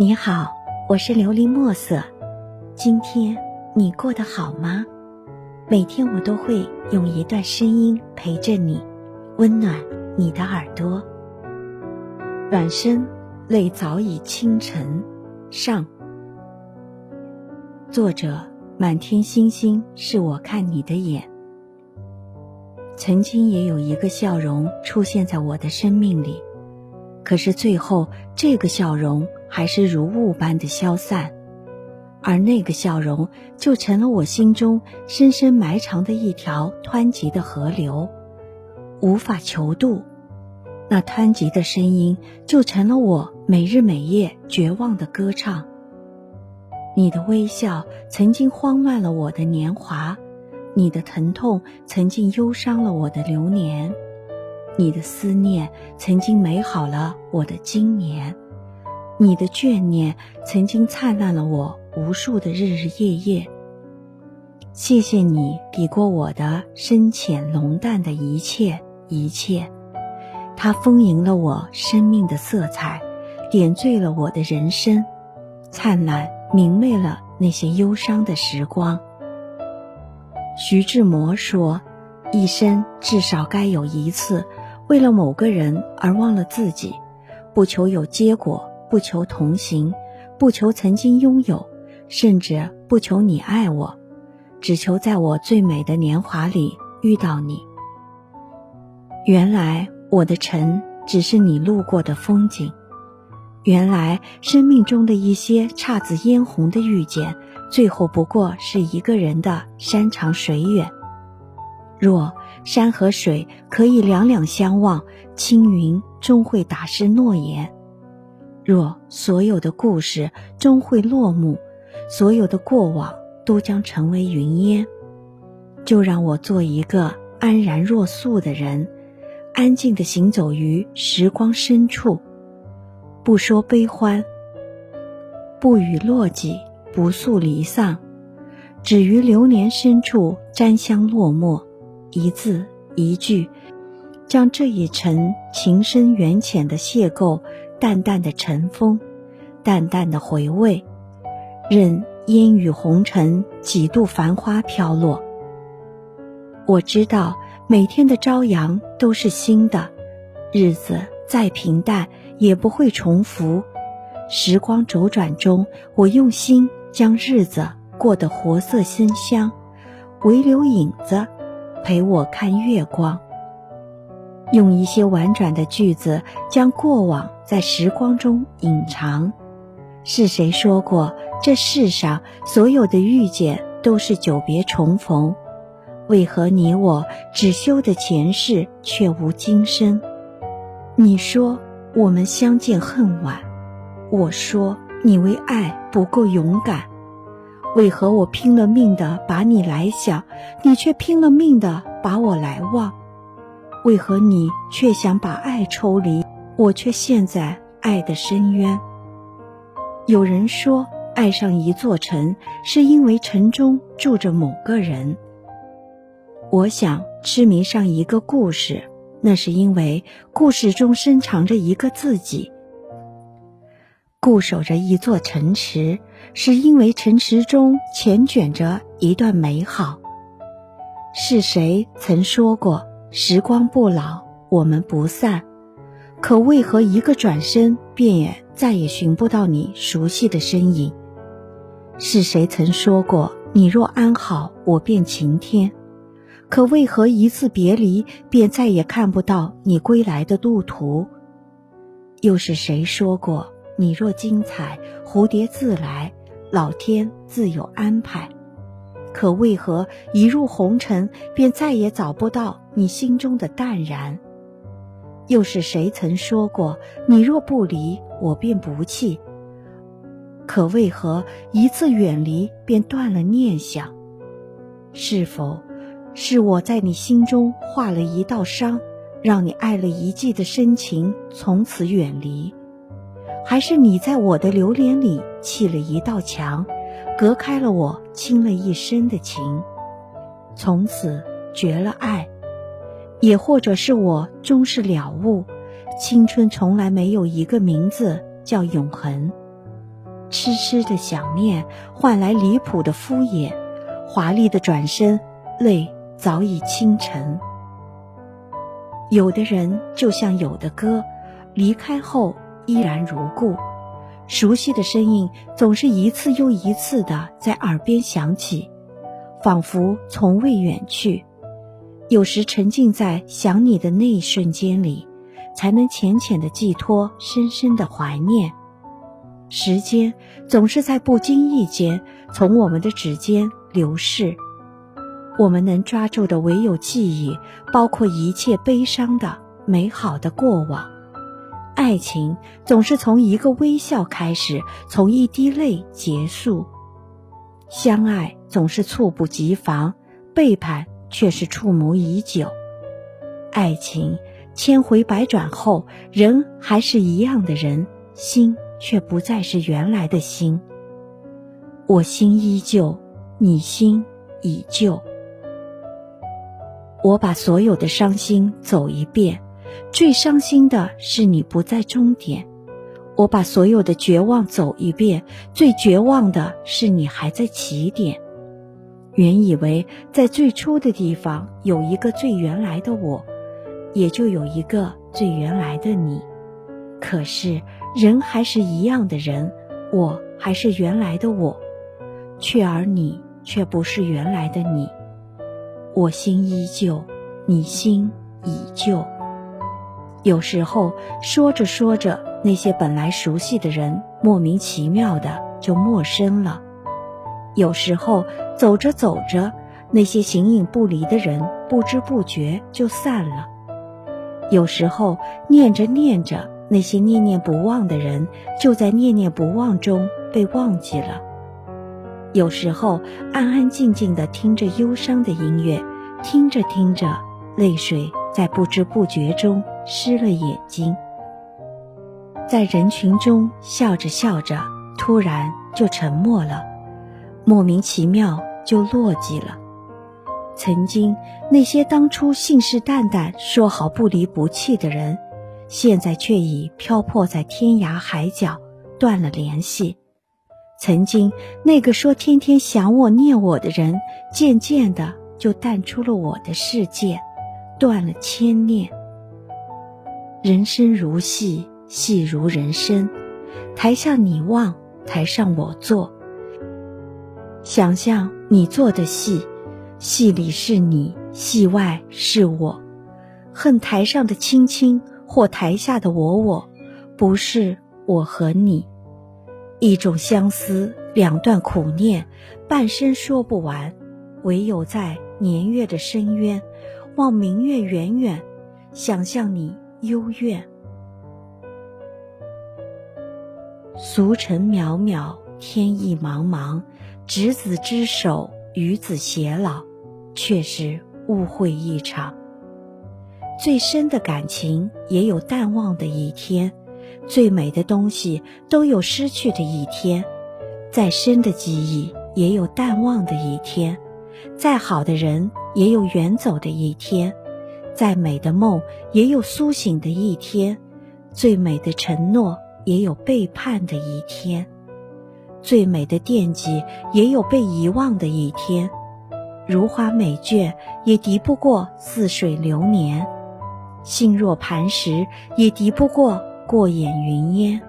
你好，我是琉璃墨色。今天你过得好吗？每天我都会用一段声音陪着你，温暖你的耳朵。转身，泪早已倾城。上。作者：满天星星是我看你的眼。曾经也有一个笑容出现在我的生命里，可是最后这个笑容。还是如雾般的消散，而那个笑容就成了我心中深深埋藏的一条湍急的河流，无法求渡。那湍急的声音就成了我每日每夜绝望的歌唱。你的微笑曾经慌乱了我的年华，你的疼痛曾经忧伤了我的流年，你的思念曾经美好了我的今年。你的眷念曾经灿烂了我无数的日日夜夜。谢谢你抵过我的深浅浓淡的一切一切，它丰盈了我生命的色彩，点缀了我的人生，灿烂明媚了那些忧伤的时光。徐志摩说：“一生至少该有一次，为了某个人而忘了自己，不求有结果。”不求同行，不求曾经拥有，甚至不求你爱我，只求在我最美的年华里遇到你。原来我的尘只是你路过的风景，原来生命中的一些姹紫嫣红的遇见，最后不过是一个人的山长水远。若山和水可以两两相望，青云终会打湿诺言。若所有的故事终会落幕，所有的过往都将成为云烟，就让我做一个安然若素的人，安静地行走于时光深处，不说悲欢，不语落寂，不诉离丧，只于流年深处沾香落墨，一字一句，将这一程情深缘浅的邂逅。淡淡的尘封，淡淡的回味，任烟雨红尘几度繁花飘落。我知道每天的朝阳都是新的，日子再平淡也不会重复。时光周转中，我用心将日子过得活色生香，唯留影子陪我看月光。用一些婉转的句子将过往在时光中隐藏。是谁说过这世上所有的遇见都是久别重逢？为何你我只修的前世却无今生？你说我们相见恨晚，我说你为爱不够勇敢。为何我拼了命的把你来想，你却拼了命的把我来忘？为何你却想把爱抽离，我却陷在爱的深渊？有人说，爱上一座城，是因为城中住着某个人。我想，痴迷上一个故事，那是因为故事中深藏着一个自己。固守着一座城池，是因为城池中缱绻着一段美好。是谁曾说过？时光不老，我们不散。可为何一个转身，便也再也寻不到你熟悉的身影？是谁曾说过“你若安好，我便晴天”？可为何一次别离，便再也看不到你归来的路途？又是谁说过“你若精彩，蝴蝶自来，老天自有安排”？可为何一入红尘，便再也找不到你心中的淡然？又是谁曾说过“你若不离，我便不弃”？可为何一次远离，便断了念想？是否是我在你心中画了一道伤，让你爱了一季的深情从此远离？还是你在我的流年里砌了一道墙？隔开了我倾了一生的情，从此绝了爱，也或者是我终是了悟，青春从来没有一个名字叫永恒。痴痴的想念换来离谱的敷衍，华丽的转身，泪早已倾城。有的人就像有的歌，离开后依然如故，熟悉的声音总是一次又一次的在耳边响起，仿佛从未远去。有时沉浸在想你的那一瞬间里，才能浅浅的寄托深深的怀念。时间总是在不经意间从我们的指尖流逝。我们能抓住的唯有记忆，包括一切悲伤的、美好的过往。爱情总是从一个微笑开始，从一滴泪结束。相爱总是猝不及防，背叛却是触谋已久。爱情千回百转后，人还是一样的人，心却不再是原来的心。我心依旧，你心已旧。我把所有的伤心走一遍，最伤心的是你不在终点；我把所有的绝望走一遍，最绝望的是你还在起点。原以为在最初的地方有一个最原来的我，也就有一个最原来的你。可是人还是一样的人，我还是原来的我，却而你却不是原来的你。我心依旧，你心已旧。有时候说着说着，那些本来熟悉的人，莫名其妙的就陌生了；有时候走着走着，那些形影不离的人，不知不觉就散了；有时候念着念着，那些念念不忘的人，就在念念不忘中被忘记了。有时候安安静静的听着忧伤的音乐，听着听着，泪水在不知不觉中湿了眼睛。在人群中笑着笑着，突然就沉默了，莫名其妙就落寂了。曾经那些当初信誓旦旦说好不离不弃的人，现在却已漂泊在天涯海角，断了联系。曾经那个说天天想我念我的人，渐渐的就淡出了我的世界，断了牵念。人生如戏，戏如人生，台下你望，台上我坐。想象你做的戏，戏里是你，戏外是我。恨台上的青青，或台下的我我，不是我和你。一种相思，两段苦念，半生说不完，唯有在年月的深渊，望明月远远，想象你幽怨。俗尘渺渺，天意茫茫，执子之手，与子偕老，却是误会一场。最深的感情，也有淡忘的一天。最美的东西都有失去的一天，再深的记忆也有淡忘的一天，再好的人也有远走的一天，再美的梦也有苏醒的一天，最美的承诺也有背叛的一天，最美的惦记也有被遗忘的一天，如花美眷也敌不过似水流年，心若磐石也敌不过。过眼云烟，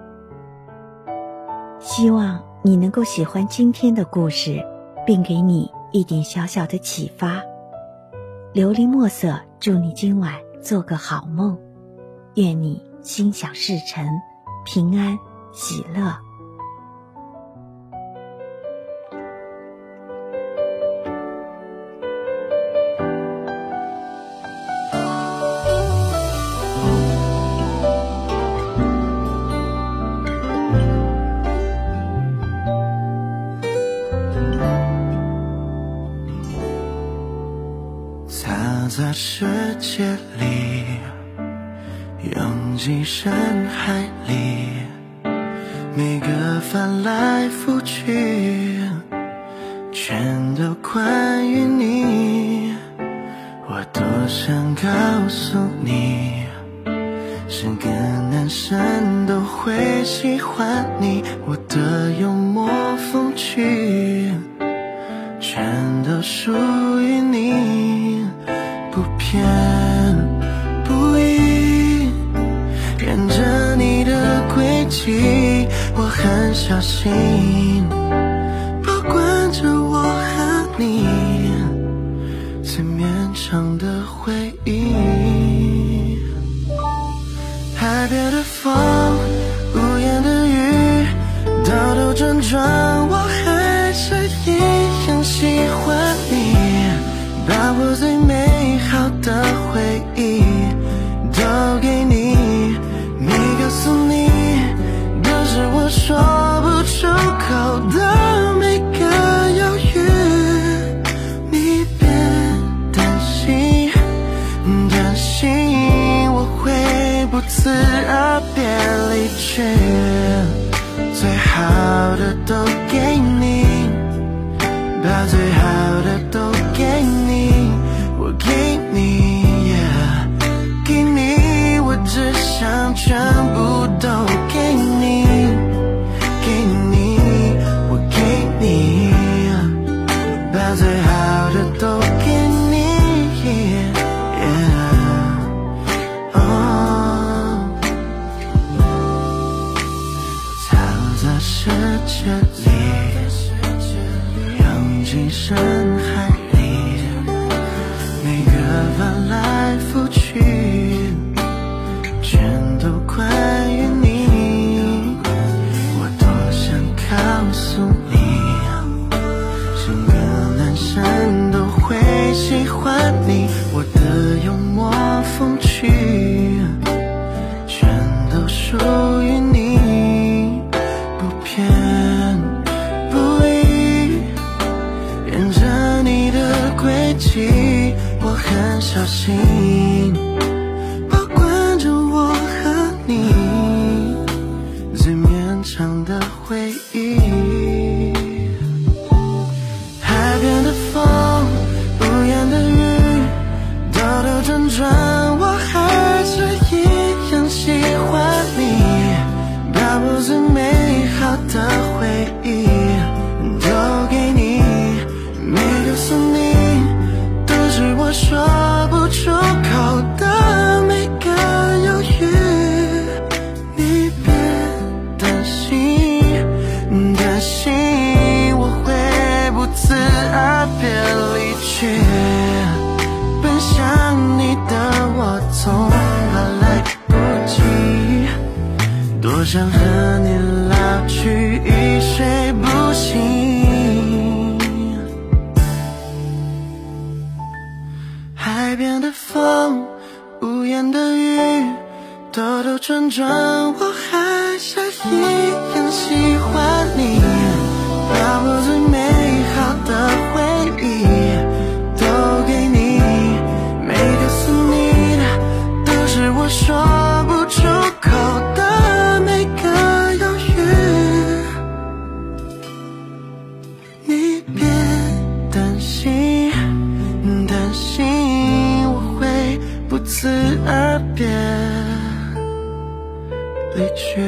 希望你能够喜欢今天的故事，并给你一点小小的启发。琉璃墨色，祝你今晚做个好梦，愿你心想事成，平安喜乐。拥挤人海里每个翻来覆去全都关于你我多想告诉你是个男生都会喜欢你我的幽默风趣全都属于你不偏起我很小心保管着我和你最绵长的回忆。海边的风屋檐的雨兜兜转转我还是一样喜欢你？把我最美好的回忆都给你最好的都给千里，用尽生。却奔向你的我总怕来不及？多想和一句